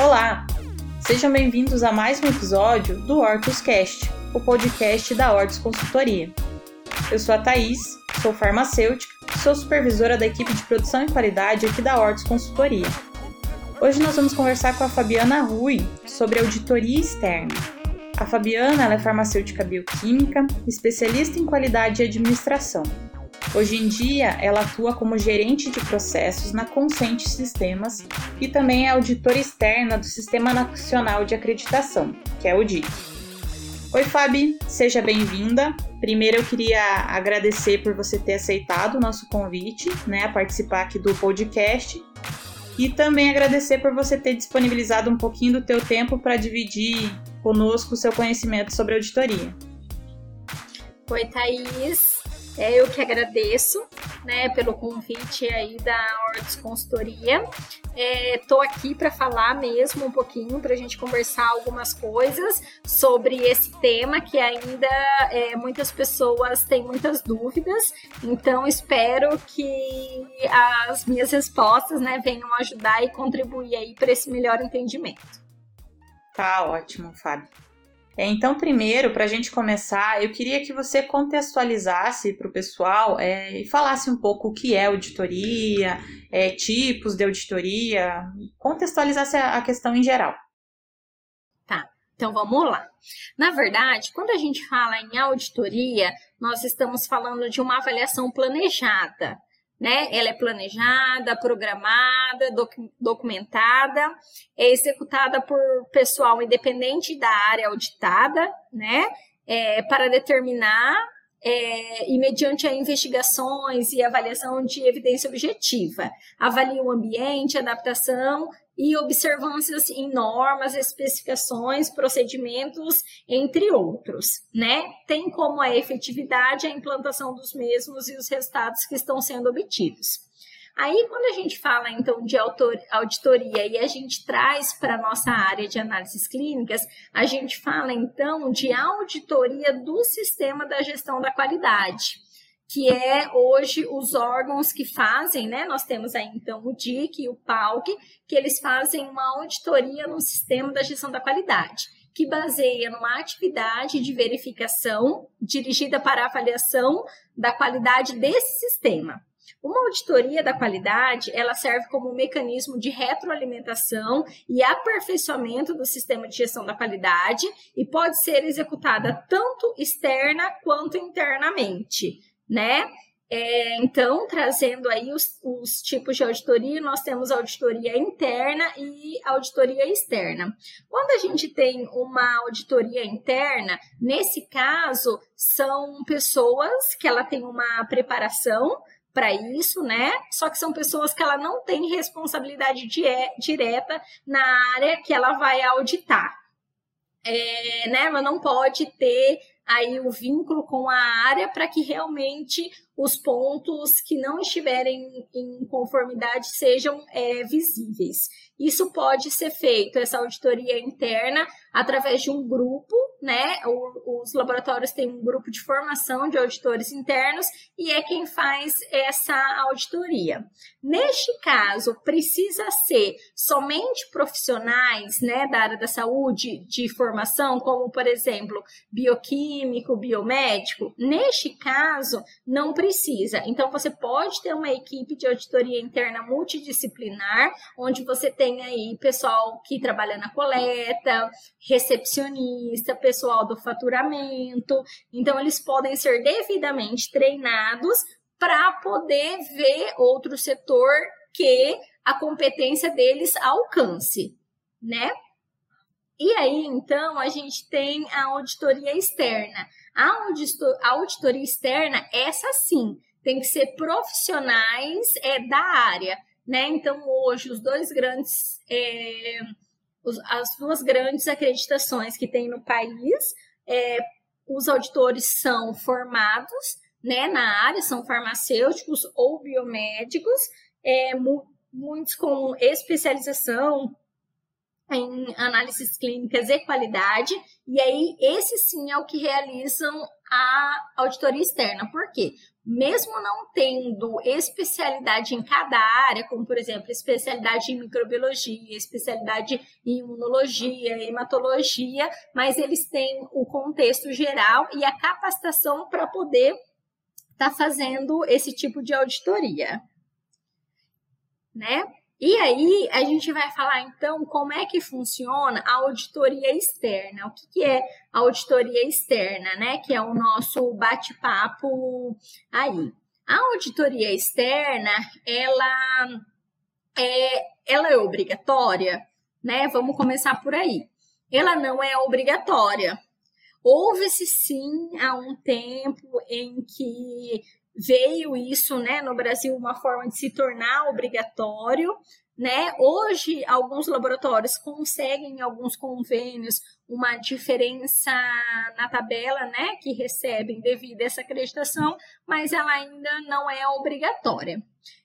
Olá! Sejam bem-vindos a mais um episódio do Hortuscast, o podcast da Hortus Consultoria. Eu sou a Thaís, sou farmacêutica e sou supervisora da equipe de produção e qualidade aqui da Hortus Consultoria. Hoje nós vamos conversar com a Fabiana Rui sobre auditoria externa. A Fabiana é farmacêutica bioquímica, especialista em qualidade e administração. Hoje em dia, ela atua como gerente de processos na Consente Sistemas e também é auditora externa do Sistema Nacional de Acreditação, que é o DIC. Oi, Fabi, seja bem-vinda. Primeiro, eu queria agradecer por você ter aceitado o nosso convite, né, a participar aqui do podcast e também agradecer por você ter disponibilizado um pouquinho do teu tempo para dividir conosco o seu conhecimento sobre auditoria. Oi, Thaís. É, eu que agradeço né, pelo convite aí da Ordes Consultoria. Estou é, aqui para falar mesmo um pouquinho, para a gente conversar algumas coisas sobre esse tema que ainda é, muitas pessoas têm muitas dúvidas. Então, espero que as minhas respostas né, venham ajudar e contribuir aí para esse melhor entendimento. Tá ótimo, Fábio. Então, primeiro, para a gente começar, eu queria que você contextualizasse para o pessoal é, e falasse um pouco o que é auditoria, é, tipos de auditoria, contextualizasse a questão em geral. Tá, então vamos lá. Na verdade, quando a gente fala em auditoria, nós estamos falando de uma avaliação planejada né? Ela é planejada, programada, doc documentada, é executada por pessoal independente da área auditada, né? É, para determinar é, e mediante a investigações e avaliação de evidência objetiva. Avalia o ambiente, adaptação e observâncias em normas, especificações, procedimentos, entre outros, né? Tem como a efetividade a implantação dos mesmos e os resultados que estão sendo obtidos. Aí, quando a gente fala então de auditoria e a gente traz para a nossa área de análises clínicas, a gente fala então de auditoria do sistema da gestão da qualidade que é hoje os órgãos que fazem, né? Nós temos aí então o DIC e o PALC, que eles fazem uma auditoria no sistema da gestão da qualidade, que baseia numa atividade de verificação dirigida para avaliação da qualidade desse sistema. Uma auditoria da qualidade, ela serve como um mecanismo de retroalimentação e aperfeiçoamento do sistema de gestão da qualidade e pode ser executada tanto externa quanto internamente né? É, então, trazendo aí os, os, tipos de auditoria, nós temos auditoria interna e auditoria externa. Quando a gente tem uma auditoria interna, nesse caso, são pessoas que ela tem uma preparação para isso, né? Só que são pessoas que ela não tem responsabilidade direta na área que ela vai auditar. É, né? Ela não pode ter aí o vínculo com a área para que realmente os pontos que não estiverem em conformidade sejam é, visíveis. Isso pode ser feito, essa auditoria interna, através de um grupo, né? os laboratórios têm um grupo de formação de auditores internos e é quem faz essa auditoria. Neste caso, precisa ser somente profissionais, né, da área da saúde de formação, como por exemplo, bioquímico, biomédico. Neste caso, não precisa. Então, você pode ter uma equipe de auditoria interna multidisciplinar, onde você tem aí pessoal que trabalha na coleta, recepcionista, pessoal do faturamento. Então, eles podem ser devidamente treinados para poder ver outro setor que a competência deles alcance, né? E aí, então, a gente tem a auditoria externa. A auditoria externa, essa sim, tem que ser profissionais é, da área. Né? Então, hoje, os dois grandes, é, os, as duas grandes acreditações que tem no país, é, os auditores são formados né, na área, são farmacêuticos ou biomédicos, é, mu muitos com especialização em análises clínicas e qualidade, e aí esse sim é o que realizam a auditoria externa. Por quê? Mesmo não tendo especialidade em cada área, como por exemplo, especialidade em microbiologia, especialidade em imunologia, hematologia, mas eles têm o contexto geral e a capacitação para poder estar tá fazendo esse tipo de auditoria. Né? E aí, a gente vai falar então como é que funciona a auditoria externa. O que, que é a auditoria externa, né? Que é o nosso bate-papo aí. A auditoria externa, ela é, ela é obrigatória, né? Vamos começar por aí. Ela não é obrigatória. Houve-se sim há um tempo em que veio isso, né, no Brasil, uma forma de se tornar obrigatório, né? Hoje, alguns laboratórios conseguem, em alguns convênios, uma diferença na tabela, né, que recebem devido a essa acreditação, mas ela ainda não é obrigatória.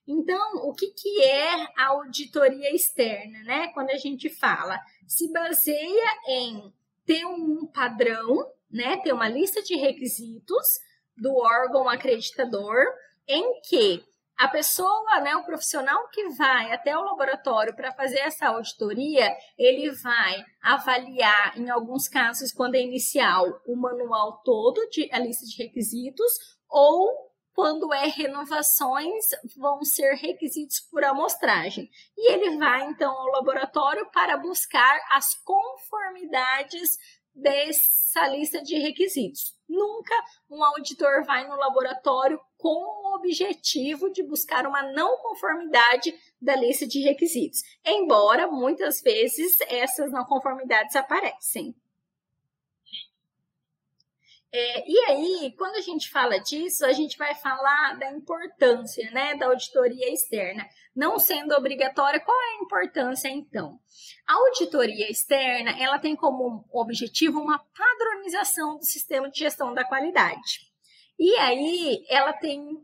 Então, o que, que é a auditoria externa, né? Quando a gente fala, se baseia em ter um padrão, né, ter uma lista de requisitos, do órgão acreditador, em que a pessoa, né, o profissional que vai até o laboratório para fazer essa auditoria, ele vai avaliar, em alguns casos, quando é inicial, o manual todo, de, a lista de requisitos, ou quando é renovações, vão ser requisitos por amostragem. E ele vai, então, ao laboratório para buscar as conformidades dessa lista de requisitos. Nunca um auditor vai no laboratório com o objetivo de buscar uma não conformidade da lista de requisitos, embora muitas vezes essas não conformidades aparecem. É, e aí, quando a gente fala disso, a gente vai falar da importância né, da auditoria externa. Não sendo obrigatória, qual é a importância então? A auditoria externa ela tem como objetivo uma padronização do sistema de gestão da qualidade. E aí ela tem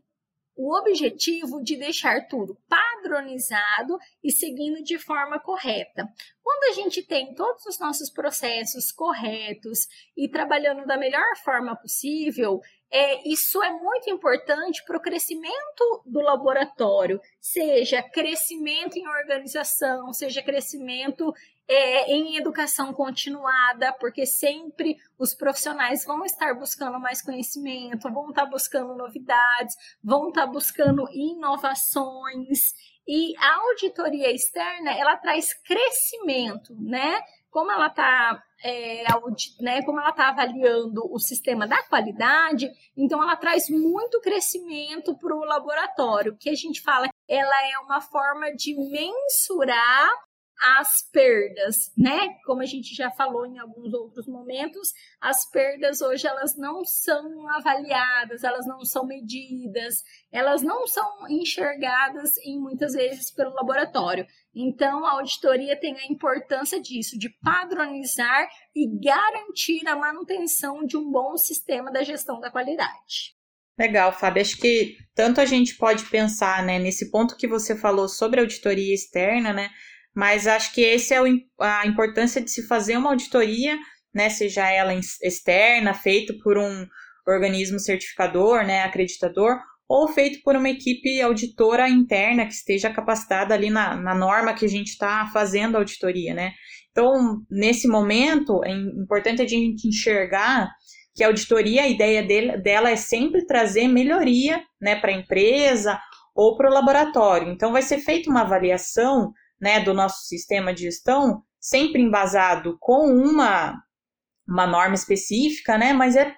o objetivo de deixar tudo padronizado e seguindo de forma correta. Quando a gente tem todos os nossos processos corretos e trabalhando da melhor forma possível, é, isso é muito importante para o crescimento do laboratório, seja crescimento em organização, seja crescimento é, em educação continuada, porque sempre os profissionais vão estar buscando mais conhecimento, vão estar buscando novidades, vão estar buscando inovações. E a auditoria externa, ela traz crescimento, né? Como ela está é, né, como ela está avaliando o sistema da qualidade, então ela traz muito crescimento para o laboratório, que a gente fala ela é uma forma de mensurar as perdas, né? Como a gente já falou em alguns outros momentos, as perdas hoje elas não são avaliadas, elas não são medidas, elas não são enxergadas em muitas vezes pelo laboratório. Então a auditoria tem a importância disso, de padronizar e garantir a manutenção de um bom sistema da gestão da qualidade. Legal, Fábio. Acho que tanto a gente pode pensar, né, nesse ponto que você falou sobre auditoria externa, né, mas acho que esse é a importância de se fazer uma auditoria, né, seja ela externa, feita por um organismo certificador, né, acreditador, ou feito por uma equipe auditora interna que esteja capacitada ali na, na norma que a gente está fazendo a auditoria, né? Então, nesse momento, é importante a gente enxergar que a auditoria, a ideia dele, dela é sempre trazer melhoria né, para a empresa ou para o laboratório. Então, vai ser feita uma avaliação né, do nosso sistema de gestão, sempre embasado com uma, uma norma específica, né, mas é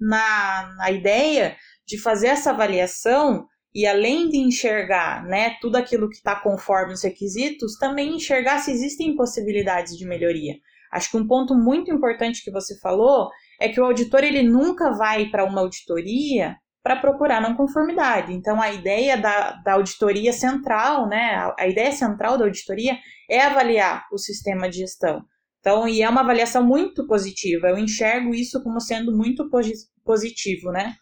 na, na ideia de fazer essa avaliação e além de enxergar né, tudo aquilo que está conforme os requisitos, também enxergar se existem possibilidades de melhoria. Acho que um ponto muito importante que você falou é que o auditor ele nunca vai para uma auditoria para procurar não conformidade. Então, a ideia da, da auditoria central, né, a, a, ideia central da auditoria é avaliar o sistema de gestão. Então, e é uma avaliação muito positiva. Eu enxergo isso como sendo muito positivo, né?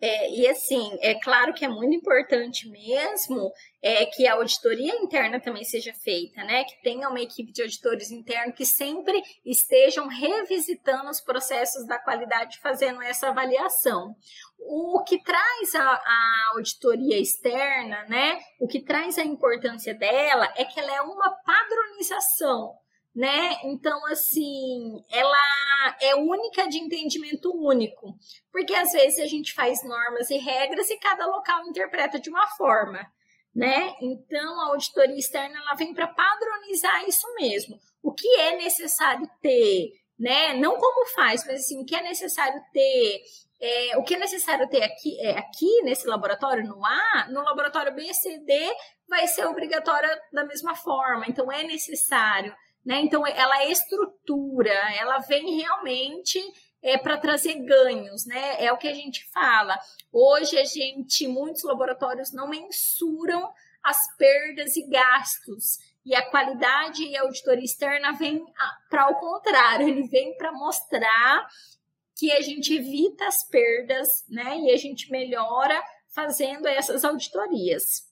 É, e assim, é claro que é muito importante mesmo é, que a auditoria interna também seja feita, né? Que tenha uma equipe de auditores internos que sempre estejam revisitando os processos da qualidade, fazendo essa avaliação. O que traz a, a auditoria externa, né? O que traz a importância dela é que ela é uma padronização né? Então, assim, ela é única de entendimento único, porque às vezes a gente faz normas e regras e cada local interpreta de uma forma, né? Então, a auditoria externa ela vem para padronizar isso mesmo. O que é necessário ter, né? Não como faz, mas assim, o que é necessário ter é, o que é necessário ter aqui, é, aqui nesse laboratório, no A, no laboratório B, C, D, vai ser obrigatório da mesma forma. Então, é necessário né? Então, ela estrutura, ela vem realmente é, para trazer ganhos, né? É o que a gente fala. Hoje, a gente, muitos laboratórios não mensuram as perdas e gastos. E a qualidade e a auditoria externa vem para o contrário, ele vem para mostrar que a gente evita as perdas, né? E a gente melhora fazendo essas auditorias.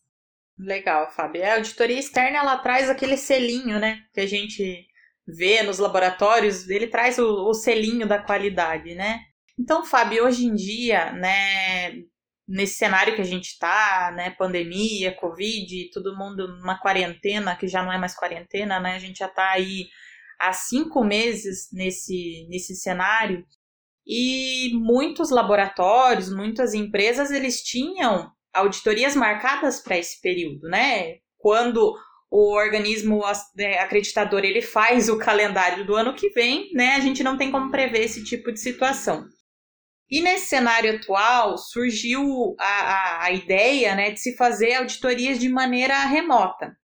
Legal, Fábio. A auditoria externa ela traz aquele selinho, né? Que a gente vê nos laboratórios, ele traz o, o selinho da qualidade, né? Então, Fábio, hoje em dia, né, nesse cenário que a gente está, né, pandemia, Covid, todo mundo numa quarentena, que já não é mais quarentena, né, a gente já está aí há cinco meses nesse, nesse cenário, e muitos laboratórios, muitas empresas, eles tinham auditorias marcadas para esse período, né? Quando o organismo é, acreditador ele faz o calendário do ano que vem, né? A gente não tem como prever esse tipo de situação. E nesse cenário atual surgiu a, a, a ideia né, de se fazer auditorias de maneira remota.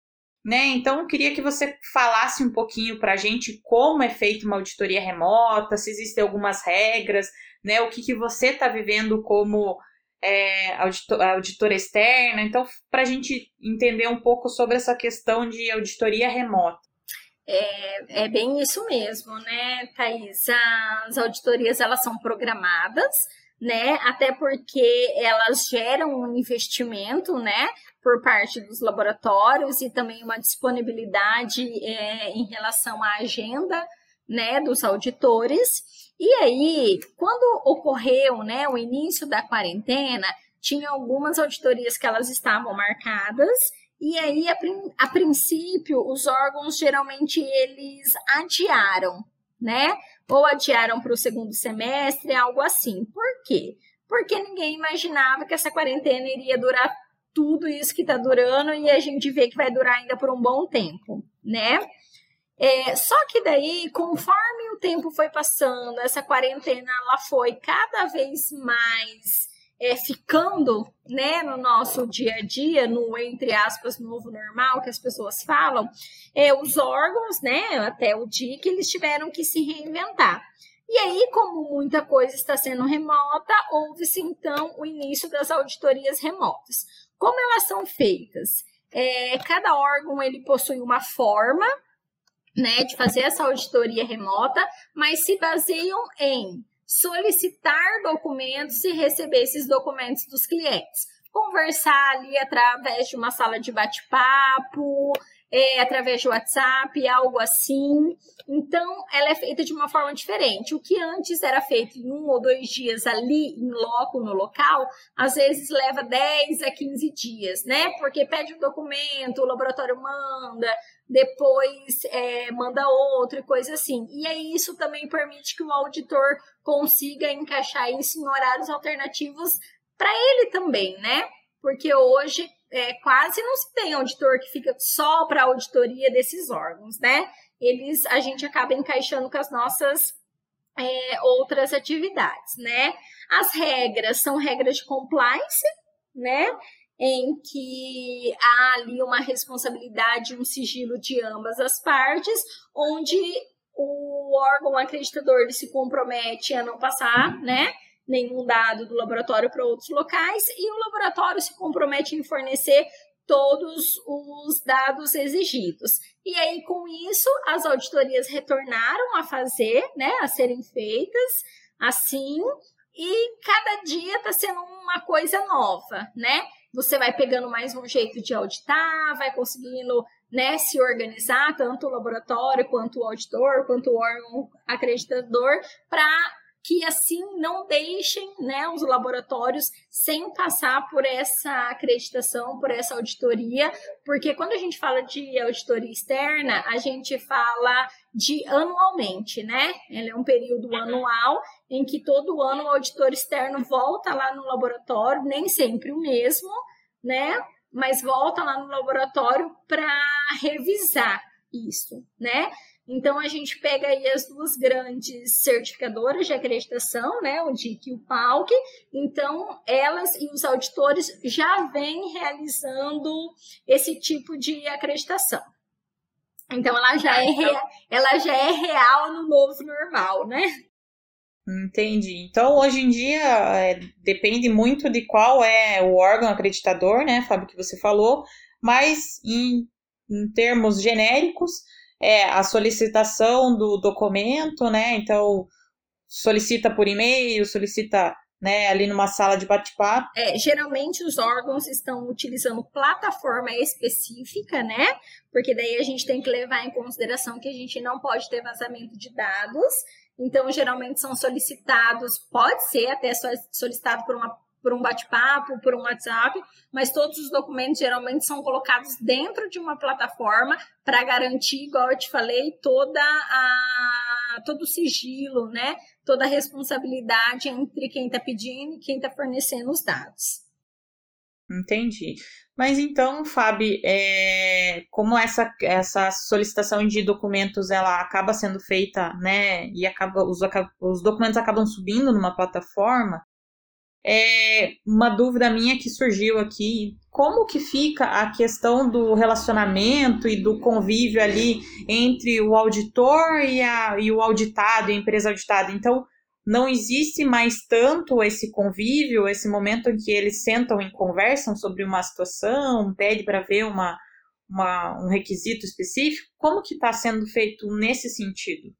Né? Então, eu queria que você falasse um pouquinho para a gente como é feita uma auditoria remota, se existem algumas regras, né? o que, que você está vivendo como é, auditor, auditora externa. Então, para a gente entender um pouco sobre essa questão de auditoria remota. É, é bem isso mesmo, né, Thais? As auditorias elas são programadas, né? Até porque elas geram um investimento, né? Por parte dos laboratórios e também uma disponibilidade é, em relação à agenda, né? Dos auditores. E aí, quando ocorreu né, o início da quarentena, tinha algumas auditorias que elas estavam marcadas, e aí, a, a princípio, os órgãos geralmente eles adiaram, né? Ou adiaram para o segundo semestre, algo assim. Por quê? Porque ninguém imaginava que essa quarentena iria durar tudo isso que está durando e a gente vê que vai durar ainda por um bom tempo, né? É, só que daí, conforme o tempo foi passando, essa quarentena ela foi cada vez mais é, ficando né, no nosso dia a dia, no entre aspas, novo normal que as pessoas falam, é, os órgãos, né, até o que eles tiveram que se reinventar. E aí, como muita coisa está sendo remota, houve-se então o início das auditorias remotas. Como elas são feitas? É, cada órgão ele possui uma forma né, de fazer essa auditoria remota, mas se baseiam em solicitar documentos e receber esses documentos dos clientes. Conversar ali através de uma sala de bate-papo, é, através de WhatsApp, algo assim. Então, ela é feita de uma forma diferente. O que antes era feito em um ou dois dias ali, em loco, no local, às vezes leva 10 a 15 dias, né? Porque pede um documento, o laboratório manda, depois é, manda outro e coisa assim. E aí isso também permite que o auditor consiga encaixar isso em horários alternativos para ele também, né? Porque hoje é, quase não se tem auditor que fica só para auditoria desses órgãos, né? Eles a gente acaba encaixando com as nossas é, outras atividades, né? As regras são regras de compliance, né? em que há ali uma responsabilidade, um sigilo de ambas as partes, onde o órgão acreditador se compromete a não passar, né? Nenhum dado do laboratório para outros locais e o laboratório se compromete em fornecer todos os dados exigidos. E aí, com isso, as auditorias retornaram a fazer, né, a serem feitas assim, e cada dia está sendo uma coisa nova, né? Você vai pegando mais um jeito de auditar, vai conseguindo né, se organizar, tanto o laboratório, quanto o auditor, quanto o órgão acreditador, para que assim não deixem né, os laboratórios sem passar por essa acreditação, por essa auditoria, porque quando a gente fala de auditoria externa, a gente fala de anualmente, né? Ele é um período anual em que todo ano o auditor externo volta lá no laboratório, nem sempre o mesmo, né? Mas volta lá no laboratório para revisar isso, né? Então a gente pega aí as duas grandes certificadoras de acreditação, né, o DIC e o PALC. Então elas e os auditores já vêm realizando esse tipo de acreditação. Então ela já é real, ela já é real no novo normal, né? Entendi. Então, hoje em dia, é, depende muito de qual é o órgão acreditador, né, Fábio, que você falou, mas em, em termos genéricos, é a solicitação do documento, né? Então, solicita por e-mail, solicita né, ali numa sala de bate-papo. É, geralmente os órgãos estão utilizando plataforma específica, né? Porque daí a gente tem que levar em consideração que a gente não pode ter vazamento de dados. Então, geralmente são solicitados, pode ser até solicitado por uma por um bate-papo, por um WhatsApp, mas todos os documentos geralmente são colocados dentro de uma plataforma para garantir, igual eu te falei, toda a todo o sigilo, né? Toda a responsabilidade entre quem está pedindo e quem está fornecendo os dados. Entendi. Mas então, Fábio, é, como essa, essa solicitação de documentos ela acaba sendo feita, né, e acaba os, os documentos acabam subindo numa plataforma, é uma dúvida minha que surgiu aqui. Como que fica a questão do relacionamento e do convívio ali entre o auditor e, a, e o auditado, a empresa auditada? Então, não existe mais tanto esse convívio, esse momento em que eles sentam e conversam sobre uma situação, pede para ver uma, uma, um requisito específico. Como que está sendo feito nesse sentido?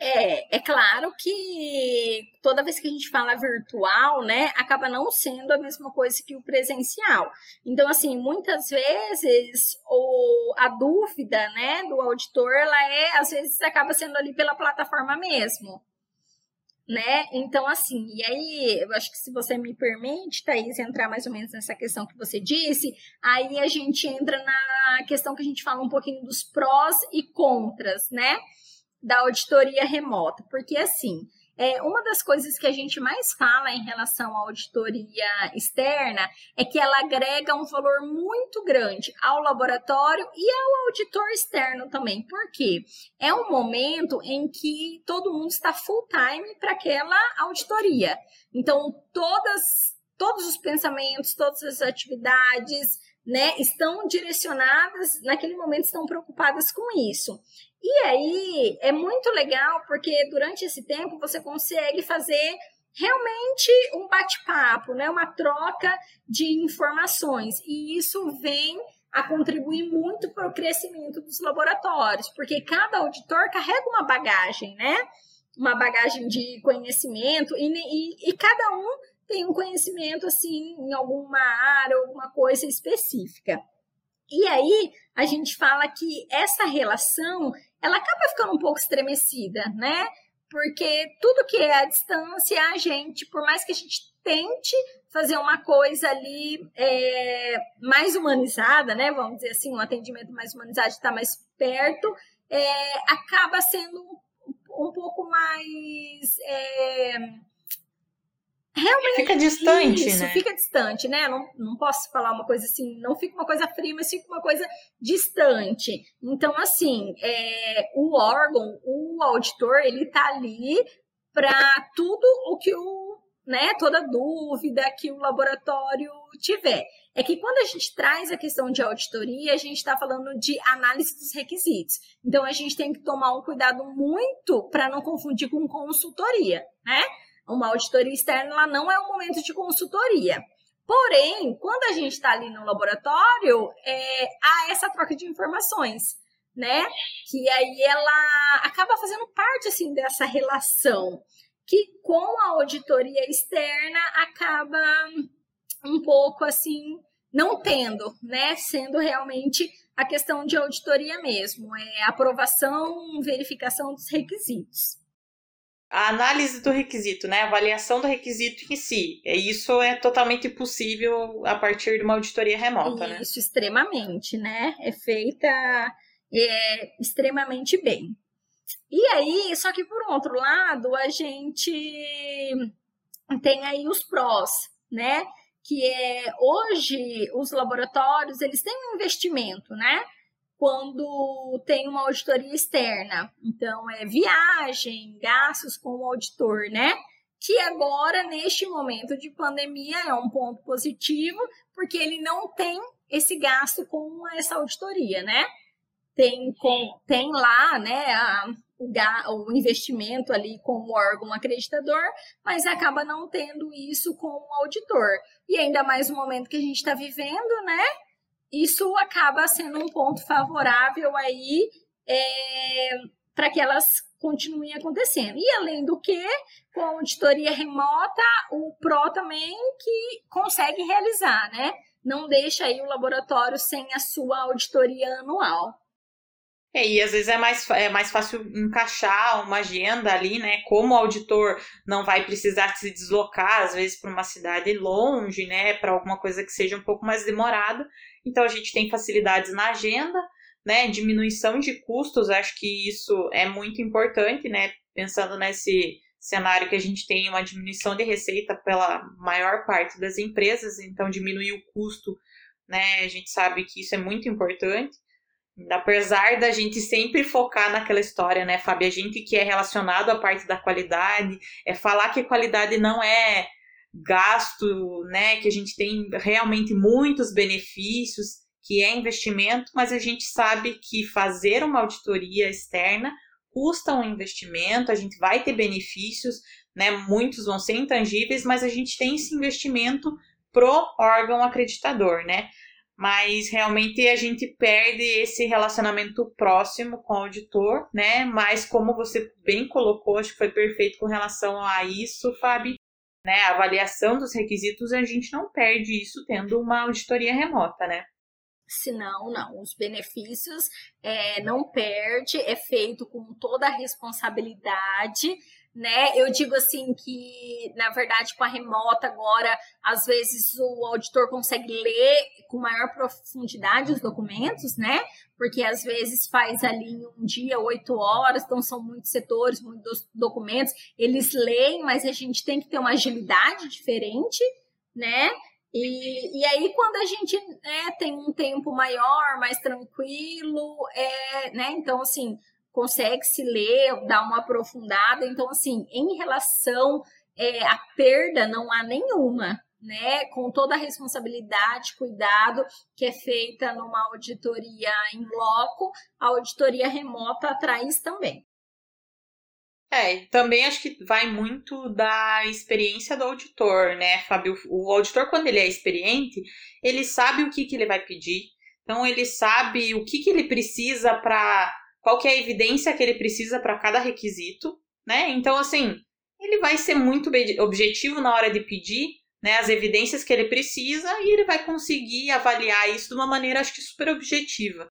É, é claro que toda vez que a gente fala virtual, né, acaba não sendo a mesma coisa que o presencial. Então, assim, muitas vezes o, a dúvida, né, do auditor, ela é, às vezes, acaba sendo ali pela plataforma mesmo. Né? Então, assim, e aí, eu acho que se você me permite, Thaís, entrar mais ou menos nessa questão que você disse, aí a gente entra na questão que a gente fala um pouquinho dos prós e contras, né? Da auditoria remota, porque assim, é, uma das coisas que a gente mais fala em relação à auditoria externa é que ela agrega um valor muito grande ao laboratório e ao auditor externo também. Por quê? É um momento em que todo mundo está full time para aquela auditoria. Então, todas, todos os pensamentos, todas as atividades, né, estão direcionadas, naquele momento estão preocupadas com isso. E aí é muito legal porque durante esse tempo você consegue fazer realmente um bate-papo, né, uma troca de informações. E isso vem a contribuir muito para o crescimento dos laboratórios, porque cada auditor carrega uma bagagem, né? Uma bagagem de conhecimento e, e, e cada um tem um conhecimento assim em alguma área, alguma coisa específica. E aí a gente fala que essa relação ela acaba ficando um pouco estremecida, né? Porque tudo que é à distância, a gente, por mais que a gente tente fazer uma coisa ali é, mais humanizada, né? Vamos dizer assim, um atendimento mais humanizado, estar mais perto, é, acaba sendo um, um pouco mais. É, realmente fica distante, isso, né? fica distante, né? Não, não posso falar uma coisa assim, não fica uma coisa fria, mas fica uma coisa distante. Então, assim, é, o órgão, o auditor, ele tá ali para tudo o que o, né, toda dúvida que o laboratório tiver. É que quando a gente traz a questão de auditoria, a gente está falando de análise dos requisitos. Então, a gente tem que tomar um cuidado muito para não confundir com consultoria, né? Uma auditoria externa ela não é um momento de consultoria. Porém, quando a gente está ali no laboratório, é, há essa troca de informações, né? Que aí ela acaba fazendo parte assim dessa relação que com a auditoria externa acaba um pouco assim não tendo, né, sendo realmente a questão de auditoria mesmo, é aprovação, verificação dos requisitos. A análise do requisito, né? A avaliação do requisito em si. É, isso é totalmente possível a partir de uma auditoria remota, isso, né? Isso, extremamente, né? É feita é, extremamente bem. E aí, só que por outro lado, a gente tem aí os prós, né? que é hoje os laboratórios eles têm um investimento, né? Quando tem uma auditoria externa, então é viagem, gastos com o auditor, né? Que agora neste momento de pandemia é um ponto positivo, porque ele não tem esse gasto com essa auditoria, né? Tem, com, tem lá, né, a, o, o investimento ali com o órgão acreditador, mas acaba não tendo isso com o auditor. E ainda mais no momento que a gente está vivendo, né? Isso acaba sendo um ponto favorável aí é, para que elas continuem acontecendo. E além do que, com a auditoria remota, o PRO também que consegue realizar, né? Não deixa aí o laboratório sem a sua auditoria anual. É, e às vezes é mais, é mais fácil encaixar uma agenda ali, né? Como o auditor não vai precisar se deslocar, às vezes, para uma cidade longe, né? Para alguma coisa que seja um pouco mais demorada. Então a gente tem facilidades na agenda, né? Diminuição de custos, acho que isso é muito importante, né? Pensando nesse cenário que a gente tem uma diminuição de receita pela maior parte das empresas, então diminuir o custo, né? A gente sabe que isso é muito importante. Apesar da gente sempre focar naquela história, né, Fábio? A gente que é relacionado à parte da qualidade, é falar que qualidade não é gasto, né? Que a gente tem realmente muitos benefícios, que é investimento, mas a gente sabe que fazer uma auditoria externa custa um investimento, a gente vai ter benefícios, né? Muitos vão ser intangíveis, mas a gente tem esse investimento pro órgão acreditador, né? mas realmente a gente perde esse relacionamento próximo com o auditor, né? Mas como você bem colocou, acho que foi perfeito com relação a isso, Fábio, né? A avaliação dos requisitos, a gente não perde isso tendo uma auditoria remota, né? Se não, não. Os benefícios é, não perde, é feito com toda a responsabilidade né? Eu digo assim que, na verdade, com a remota agora, às vezes o auditor consegue ler com maior profundidade os documentos, né? Porque às vezes faz ali em um dia oito horas, então são muitos setores, muitos documentos, eles leem, mas a gente tem que ter uma agilidade diferente, né? E, e aí, quando a gente né, tem um tempo maior, mais tranquilo, é, né? Então, assim, consegue se ler, dar uma aprofundada. Então, assim, em relação é, à perda, não há nenhuma, né? Com toda a responsabilidade, cuidado que é feita numa auditoria em loco, a auditoria remota traz também. É, também acho que vai muito da experiência do auditor, né, Fábio? O auditor, quando ele é experiente, ele sabe o que, que ele vai pedir, então ele sabe o que, que ele precisa para qual é a evidência que ele precisa para cada requisito, né? Então, assim, ele vai ser muito objetivo na hora de pedir né, as evidências que ele precisa e ele vai conseguir avaliar isso de uma maneira, acho que, super objetiva.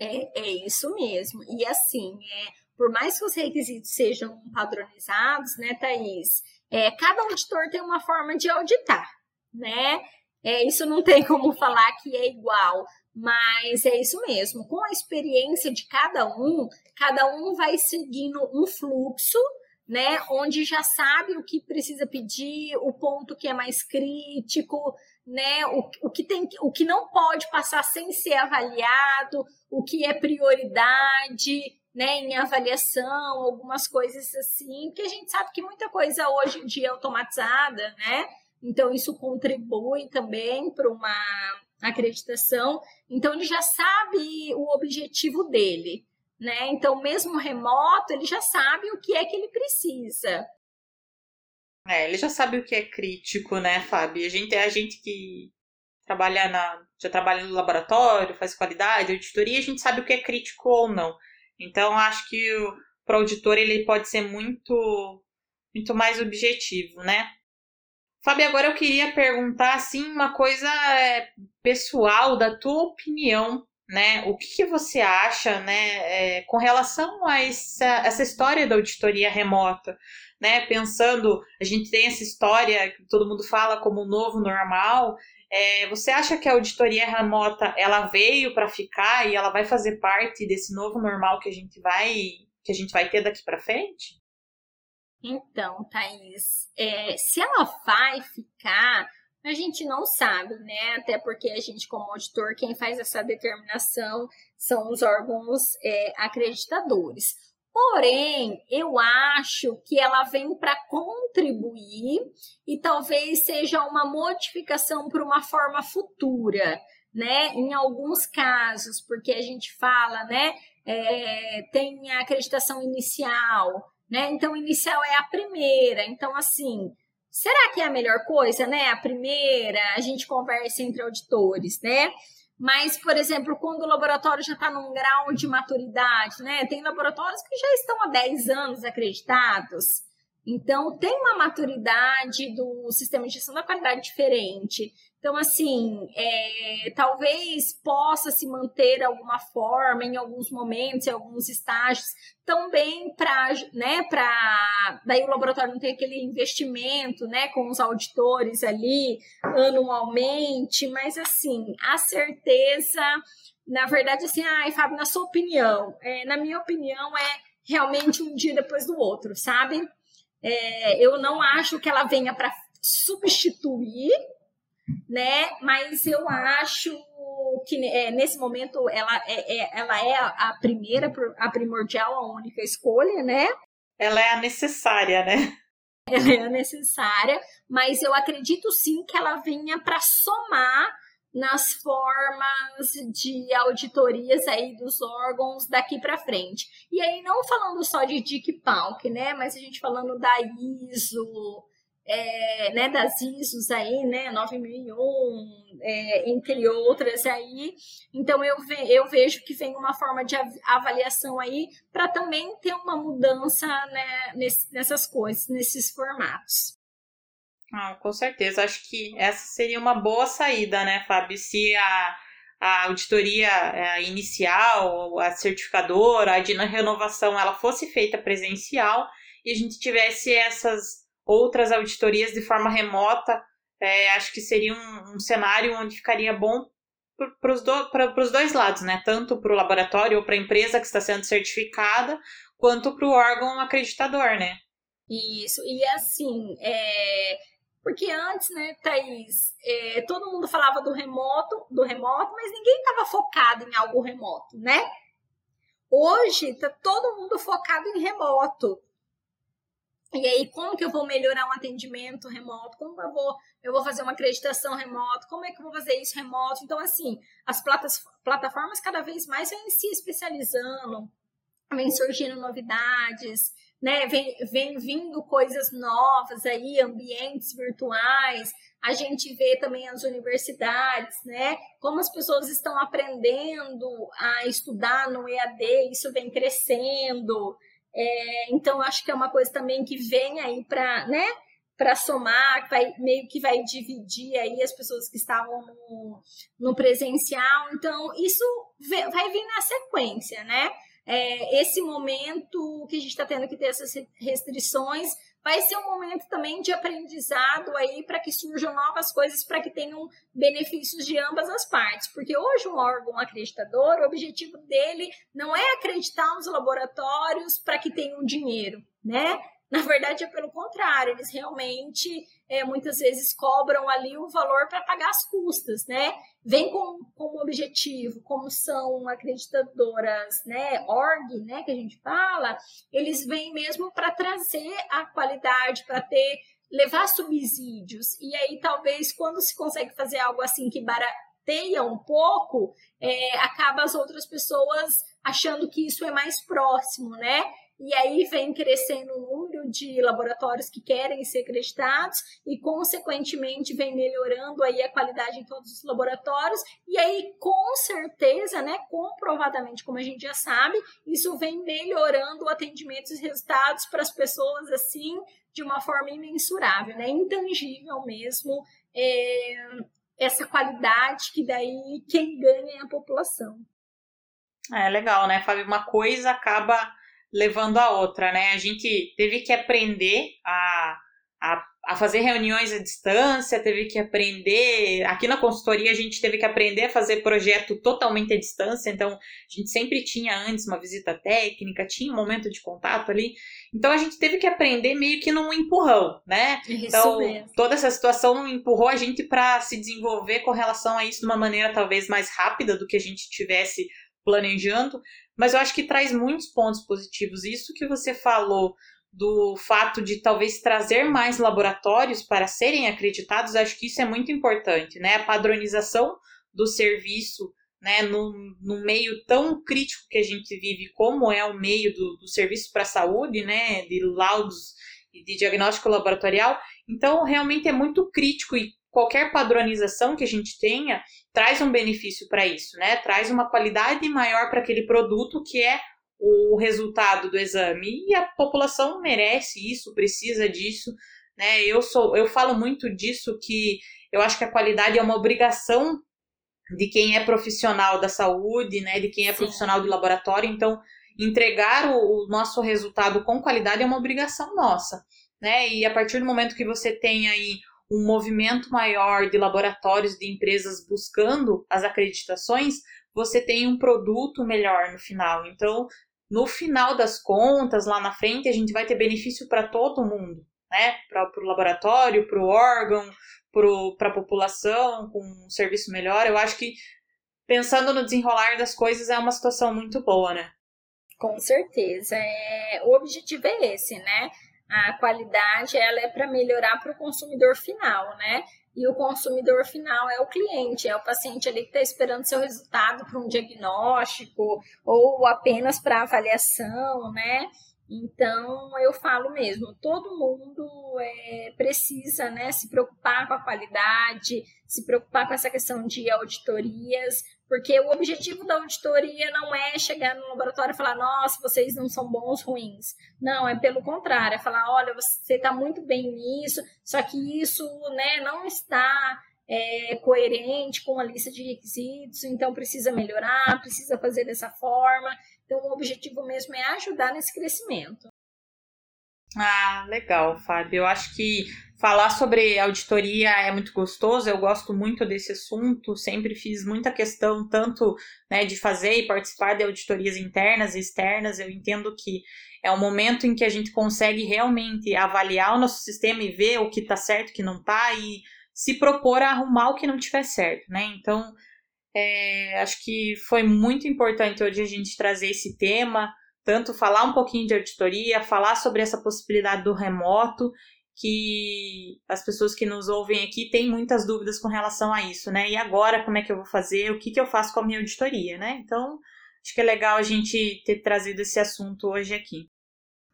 É, é isso mesmo. E assim, é, por mais que os requisitos sejam padronizados, né, Thaís, é, cada auditor tem uma forma de auditar, né? É, isso não tem como falar que é igual. Mas é isso mesmo, com a experiência de cada um, cada um vai seguindo um fluxo, né? Onde já sabe o que precisa pedir, o ponto que é mais crítico, né? O, o, que tem, o que não pode passar sem ser avaliado, o que é prioridade, né? Em avaliação, algumas coisas assim, porque a gente sabe que muita coisa hoje em dia é automatizada, né? Então isso contribui também para uma acreditação. Então ele já sabe o objetivo dele, né? Então mesmo remoto, ele já sabe o que é que ele precisa. É, ele já sabe o que é crítico, né, Fábio? A gente é a gente que trabalha na já trabalha no laboratório, faz qualidade, auditoria, a gente sabe o que é crítico ou não. Então acho que o pro auditor ele pode ser muito muito mais objetivo, né? Fábio, agora eu queria perguntar assim uma coisa é, pessoal da tua opinião, né? O que, que você acha, né, é, com relação a essa, essa história da auditoria remota, né? Pensando, a gente tem essa história que todo mundo fala como o novo normal. É, você acha que a auditoria remota ela veio para ficar e ela vai fazer parte desse novo normal que a gente vai que a gente vai ter daqui para frente? Então, Thaís, é, se ela vai ficar, a gente não sabe, né? Até porque a gente, como auditor, quem faz essa determinação são os órgãos é, acreditadores. Porém, eu acho que ela vem para contribuir e talvez seja uma modificação para uma forma futura, né? Em alguns casos, porque a gente fala, né? É, tem a acreditação inicial, né? Então, inicial é a primeira. Então, assim, será que é a melhor coisa, né? A primeira, a gente conversa entre auditores, né? Mas, por exemplo, quando o laboratório já está num grau de maturidade, né? Tem laboratórios que já estão há 10 anos acreditados. Então, tem uma maturidade do sistema de gestão da qualidade diferente. Então, assim, é, talvez possa se manter alguma forma em alguns momentos, em alguns estágios, também para, né, para daí o laboratório não tem aquele investimento, né, com os auditores ali anualmente, mas assim, a certeza, na verdade, assim, ai, Fábio, na sua opinião, é, na minha opinião, é realmente um dia depois do outro, sabe? É, eu não acho que ela venha para substituir né? Mas eu acho que é, nesse momento ela é, é, ela é a primeira, a primordial, a única escolha, né? Ela é a necessária, né? Ela é a necessária, mas eu acredito sim que ela venha para somar nas formas de auditorias aí dos órgãos daqui para frente. E aí não falando só de DIC-PALC, né, mas a gente falando da ISO, é, né, das ISOs aí, né, 9001, é, entre outras aí. Então eu, ve, eu vejo que vem uma forma de avaliação aí para também ter uma mudança né, nesse, nessas coisas, nesses formatos. Ah, com certeza, acho que essa seria uma boa saída, né, Fábio? Se a, a auditoria a inicial, a certificadora, a de renovação, ela fosse feita presencial e a gente tivesse essas outras auditorias de forma remota, é, acho que seria um, um, cenário onde ficaria bom para os do, dois lados, né? Tanto para o laboratório ou para a empresa que está sendo certificada, quanto para o órgão acreditador, né? Isso, e assim, é... porque antes, né, Thaís, é, todo mundo falava do remoto, do remoto, mas ninguém estava focado em algo remoto, né? Hoje está todo mundo focado em remoto. E aí, como que eu vou melhorar um atendimento remoto? Como eu vou, eu vou fazer uma acreditação remoto? Como é que eu vou fazer isso remoto? Então, assim, as plataformas cada vez mais vêm se especializando, vem surgindo novidades, né? Vem, vem vindo coisas novas aí, ambientes virtuais. A gente vê também as universidades, né? Como as pessoas estão aprendendo a estudar no EAD, isso vem crescendo. É, então, acho que é uma coisa também que vem aí para, né? Para somar, meio que vai dividir aí as pessoas que estavam no, no presencial. Então, isso vai vir na sequência, né? É, esse momento que a gente está tendo que ter essas restrições vai ser um momento também de aprendizado aí para que surjam novas coisas, para que tenham benefícios de ambas as partes. Porque hoje um órgão acreditador, o objetivo dele não é acreditar nos laboratórios para que tenham dinheiro, né? Na verdade, é pelo contrário, eles realmente é, muitas vezes cobram ali um valor para pagar as custas, né? Vem com, com um objetivo, como são acreditadoras, né? Org, né? Que a gente fala, eles vêm mesmo para trazer a qualidade, para ter levar subsídios. E aí, talvez, quando se consegue fazer algo assim que barateia um pouco, é, acaba as outras pessoas achando que isso é mais próximo, né? E aí vem crescendo o número de laboratórios que querem ser acreditados e, consequentemente, vem melhorando aí a qualidade em todos os laboratórios. E aí, com certeza, né, comprovadamente, como a gente já sabe, isso vem melhorando o atendimento e os resultados para as pessoas, assim, de uma forma imensurável, né, intangível mesmo. É, essa qualidade que daí quem ganha é a população. É legal, né, Fábio? Uma coisa acaba levando a outra, né? A gente teve que aprender a, a, a, fazer reuniões à distância, teve que aprender. Aqui na consultoria a gente teve que aprender a fazer projeto totalmente à distância, então a gente sempre tinha antes uma visita técnica, tinha um momento de contato ali. Então a gente teve que aprender meio que num empurrão, né? Isso então mesmo. toda essa situação empurrou a gente para se desenvolver com relação a isso de uma maneira talvez mais rápida do que a gente tivesse planejando, mas eu acho que traz muitos pontos positivos. Isso que você falou do fato de talvez trazer mais laboratórios para serem acreditados, acho que isso é muito importante, né? A padronização do serviço, né, num, num meio tão crítico que a gente vive, como é o meio do, do serviço para a saúde, né, de laudos e de diagnóstico laboratorial. Então, realmente é muito crítico e qualquer padronização que a gente tenha traz um benefício para isso, né? Traz uma qualidade maior para aquele produto que é o resultado do exame e a população merece isso, precisa disso, né? Eu sou, eu falo muito disso que eu acho que a qualidade é uma obrigação de quem é profissional da saúde, né? De quem é Sim. profissional do laboratório, então entregar o, o nosso resultado com qualidade é uma obrigação nossa, né? E a partir do momento que você tem aí um movimento maior de laboratórios, de empresas buscando as acreditações, você tem um produto melhor no final. Então, no final das contas, lá na frente, a gente vai ter benefício para todo mundo, né? Para o laboratório, para o órgão, para a população, com um serviço melhor. Eu acho que pensando no desenrolar das coisas é uma situação muito boa, né? Com certeza. É, o objetivo é esse, né? A qualidade ela é para melhorar para o consumidor final, né? E o consumidor final é o cliente, é o paciente ali que está esperando seu resultado para um diagnóstico ou apenas para avaliação, né? Então eu falo mesmo, todo mundo é, precisa né, se preocupar com a qualidade, se preocupar com essa questão de auditorias, porque o objetivo da auditoria não é chegar no laboratório e falar, nossa, vocês não são bons, ruins. Não, é pelo contrário, é falar, olha, você está muito bem nisso, só que isso né, não está é, coerente com a lista de requisitos, então precisa melhorar, precisa fazer dessa forma. Então, o objetivo mesmo é ajudar nesse crescimento. Ah, legal, Fábio. Eu acho que falar sobre auditoria é muito gostoso. Eu gosto muito desse assunto. Sempre fiz muita questão, tanto né, de fazer e participar de auditorias internas e externas. Eu entendo que é um momento em que a gente consegue realmente avaliar o nosso sistema e ver o que está certo, o que não está, e se propor a arrumar o que não estiver certo, né? Então, é, acho que foi muito importante hoje a gente trazer esse tema tanto falar um pouquinho de auditoria, falar sobre essa possibilidade do remoto, que as pessoas que nos ouvem aqui têm muitas dúvidas com relação a isso, né? E agora, como é que eu vou fazer? O que, que eu faço com a minha auditoria, né? Então, acho que é legal a gente ter trazido esse assunto hoje aqui.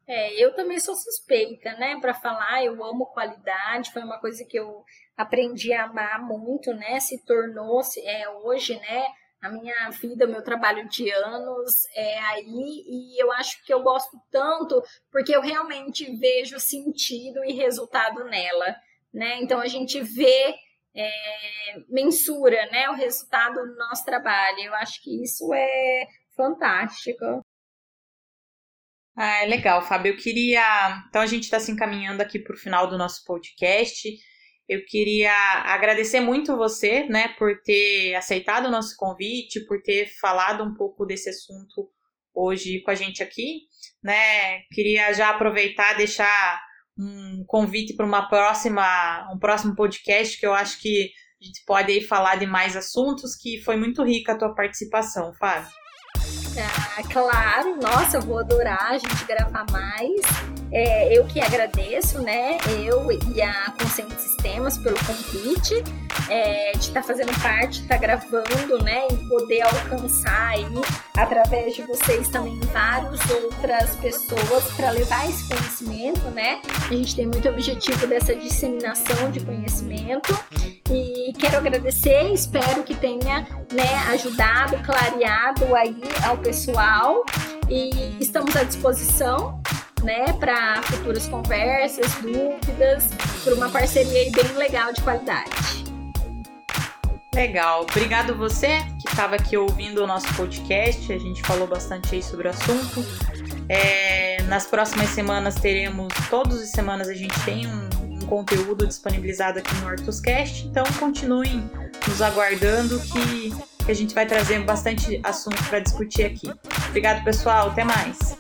É, eu também sou suspeita, né, para falar, eu amo qualidade, foi uma coisa que eu aprendi a amar muito, né, se tornou, é, hoje, né, a minha vida, meu trabalho de anos é aí e eu acho que eu gosto tanto porque eu realmente vejo sentido e resultado nela, né? Então a gente vê, é, mensura, né, o resultado do nosso trabalho. Eu acho que isso é fantástico. Ah, é legal, Fábio. Eu queria. Então a gente está se encaminhando aqui para o final do nosso podcast. Eu queria agradecer muito você, né, por ter aceitado o nosso convite, por ter falado um pouco desse assunto hoje com a gente aqui, né? Queria já aproveitar deixar um convite para uma próxima, um próximo podcast que eu acho que a gente pode aí falar de mais assuntos, que foi muito rica a tua participação, Fábio. Ah, claro, nossa, eu vou adorar a gente gravar mais. É, eu que agradeço, né? Eu e a Consciente Sistemas pelo convite é, de estar tá fazendo parte, estar tá gravando, né? E poder alcançar aí, através de vocês também, várias outras pessoas para levar esse conhecimento, né? A gente tem muito objetivo dessa disseminação de conhecimento e quero agradecer, espero que tenha né, ajudado, clareado aí ao pessoal e estamos à disposição né, para futuras conversas, dúvidas, por uma parceria bem legal de qualidade. Legal, obrigado você que estava aqui ouvindo o nosso podcast. A gente falou bastante aí sobre o assunto. É, nas próximas semanas teremos, todas as semanas a gente tem um, um conteúdo disponibilizado aqui no Hortuscast, então continuem nos aguardando que, que a gente vai trazer bastante assunto para discutir aqui. Obrigado, pessoal. Até mais.